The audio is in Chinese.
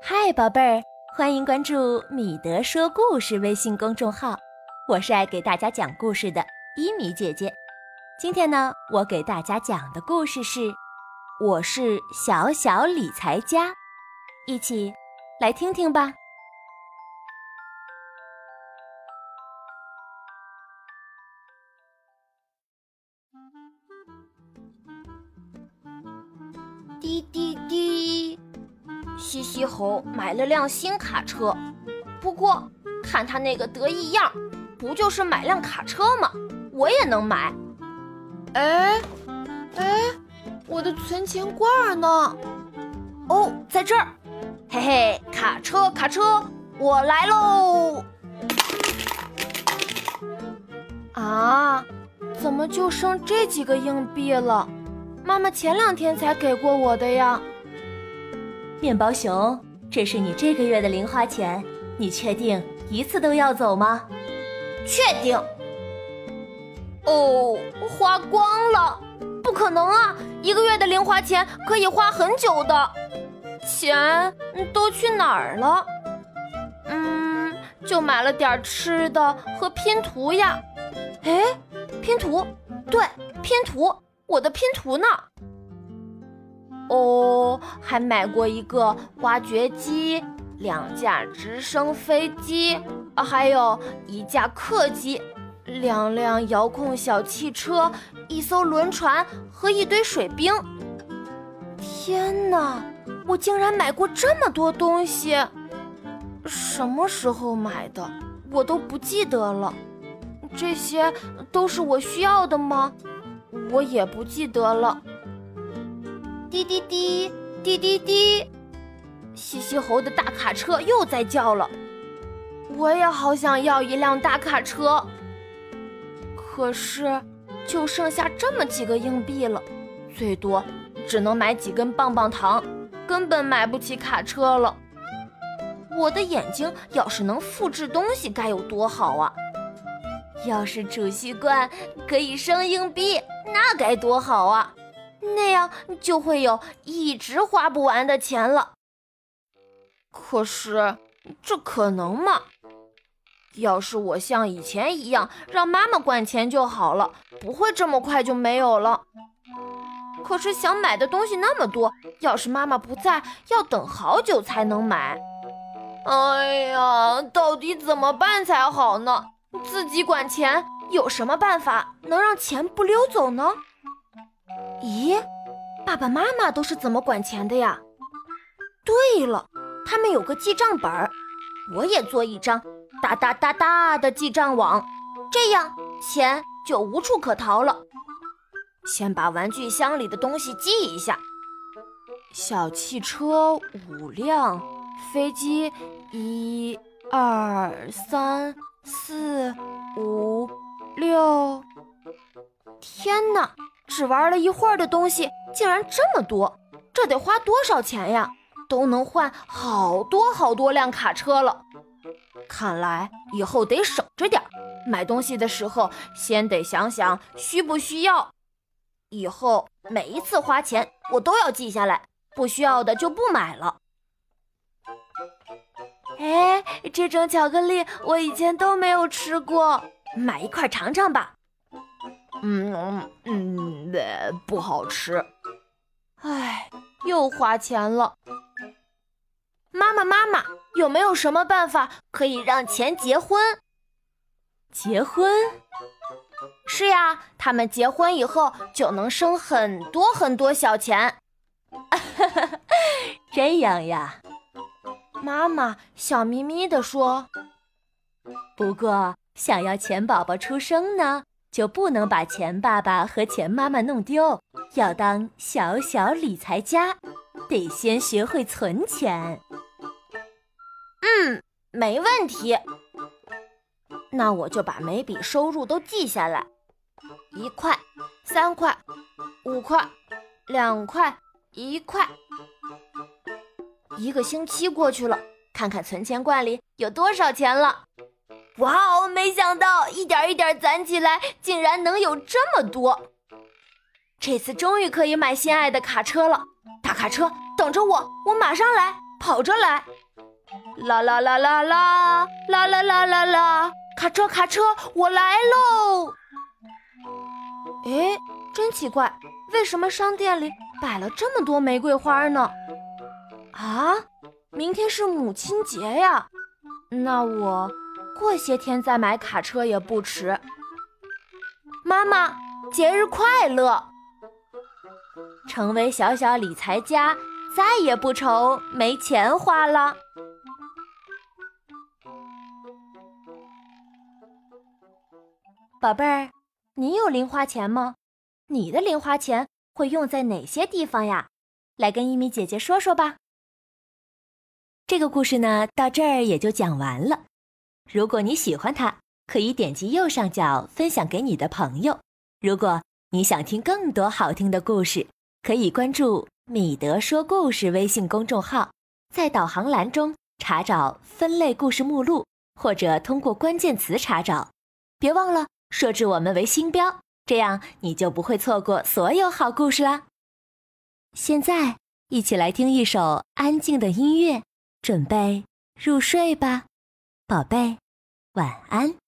嗨，宝贝儿，欢迎关注米德说故事微信公众号，我是爱给大家讲故事的伊米姐姐。今天呢，我给大家讲的故事是《我是小小理财家》，一起来听听吧。西西猴买了辆新卡车，不过看他那个得意样，不就是买辆卡车吗？我也能买。哎，哎，我的存钱罐呢？哦，在这儿。嘿嘿，卡车卡车，我来喽！啊，怎么就剩这几个硬币了？妈妈前两天才给过我的呀。面包熊，这是你这个月的零花钱，你确定一次都要走吗？确定。哦，花光了，不可能啊！一个月的零花钱可以花很久的。钱都去哪儿了？嗯，就买了点吃的和拼图呀。哎，拼图，对，拼图，我的拼图呢？哦，还买过一个挖掘机，两架直升飞机，啊，还有一架客机，两辆遥控小汽车，一艘轮船和一堆水兵。天哪！我竟然买过这么多东西，什么时候买的我都不记得了。这些都是我需要的吗？我也不记得了。滴滴滴滴滴滴，西西猴的大卡车又在叫了。我也好想要一辆大卡车，可是就剩下这么几个硬币了，最多只能买几根棒棒糖。根本买不起卡车了。我的眼睛要是能复制东西，该有多好啊！要是储蓄罐可以生硬币，那该多好啊！那样就会有一直花不完的钱了。可是，这可能吗？要是我像以前一样让妈妈管钱就好了，不会这么快就没有了。可是想买的东西那么多，要是妈妈不在，要等好久才能买。哎呀，到底怎么办才好呢？自己管钱，有什么办法能让钱不溜走呢？咦，爸爸妈妈都是怎么管钱的呀？对了，他们有个记账本儿，我也做一张大大大大的记账网，这样钱就无处可逃了。先把玩具箱里的东西记一下：小汽车五辆，飞机一、二、三、四、五、六。天哪，只玩了一会儿的东西竟然这么多，这得花多少钱呀？都能换好多好多辆卡车了。看来以后得省着点，买东西的时候先得想想需不需要。以后每一次花钱，我都要记下来，不需要的就不买了。哎，这种巧克力我以前都没有吃过，买一块尝尝吧。嗯嗯，不好吃。唉，又花钱了。妈妈妈妈，有没有什么办法可以让钱结婚？结婚？是呀，他们结婚以后就能生很多很多小钱。这样呀，妈妈笑眯眯地说。不过，想要钱宝宝出生呢，就不能把钱爸爸和钱妈妈弄丢。要当小小理财家，得先学会存钱。嗯，没问题。那我就把每笔收入都记下来。一块，三块，五块，两块，一块。一个星期过去了，看看存钱罐里有多少钱了。哇哦，没想到一点一点攒起来，竟然能有这么多。这次终于可以买心爱的卡车了。大卡车，等着我，我马上来。跑着来。啦啦啦啦啦啦啦啦啦啦！卡车卡车，我来喽！哎，真奇怪，为什么商店里摆了这么多玫瑰花呢？啊，明天是母亲节呀，那我过些天再买卡车也不迟。妈妈，节日快乐！成为小小理财家，再也不愁没钱花了。宝贝儿，你有零花钱吗？你的零花钱会用在哪些地方呀？来跟一米姐姐说说吧。这个故事呢，到这儿也就讲完了。如果你喜欢它，可以点击右上角分享给你的朋友。如果你想听更多好听的故事，可以关注“米德说故事”微信公众号，在导航栏中查找分类故事目录，或者通过关键词查找。别忘了。设置我们为星标，这样你就不会错过所有好故事啦。现在，一起来听一首安静的音乐，准备入睡吧，宝贝，晚安。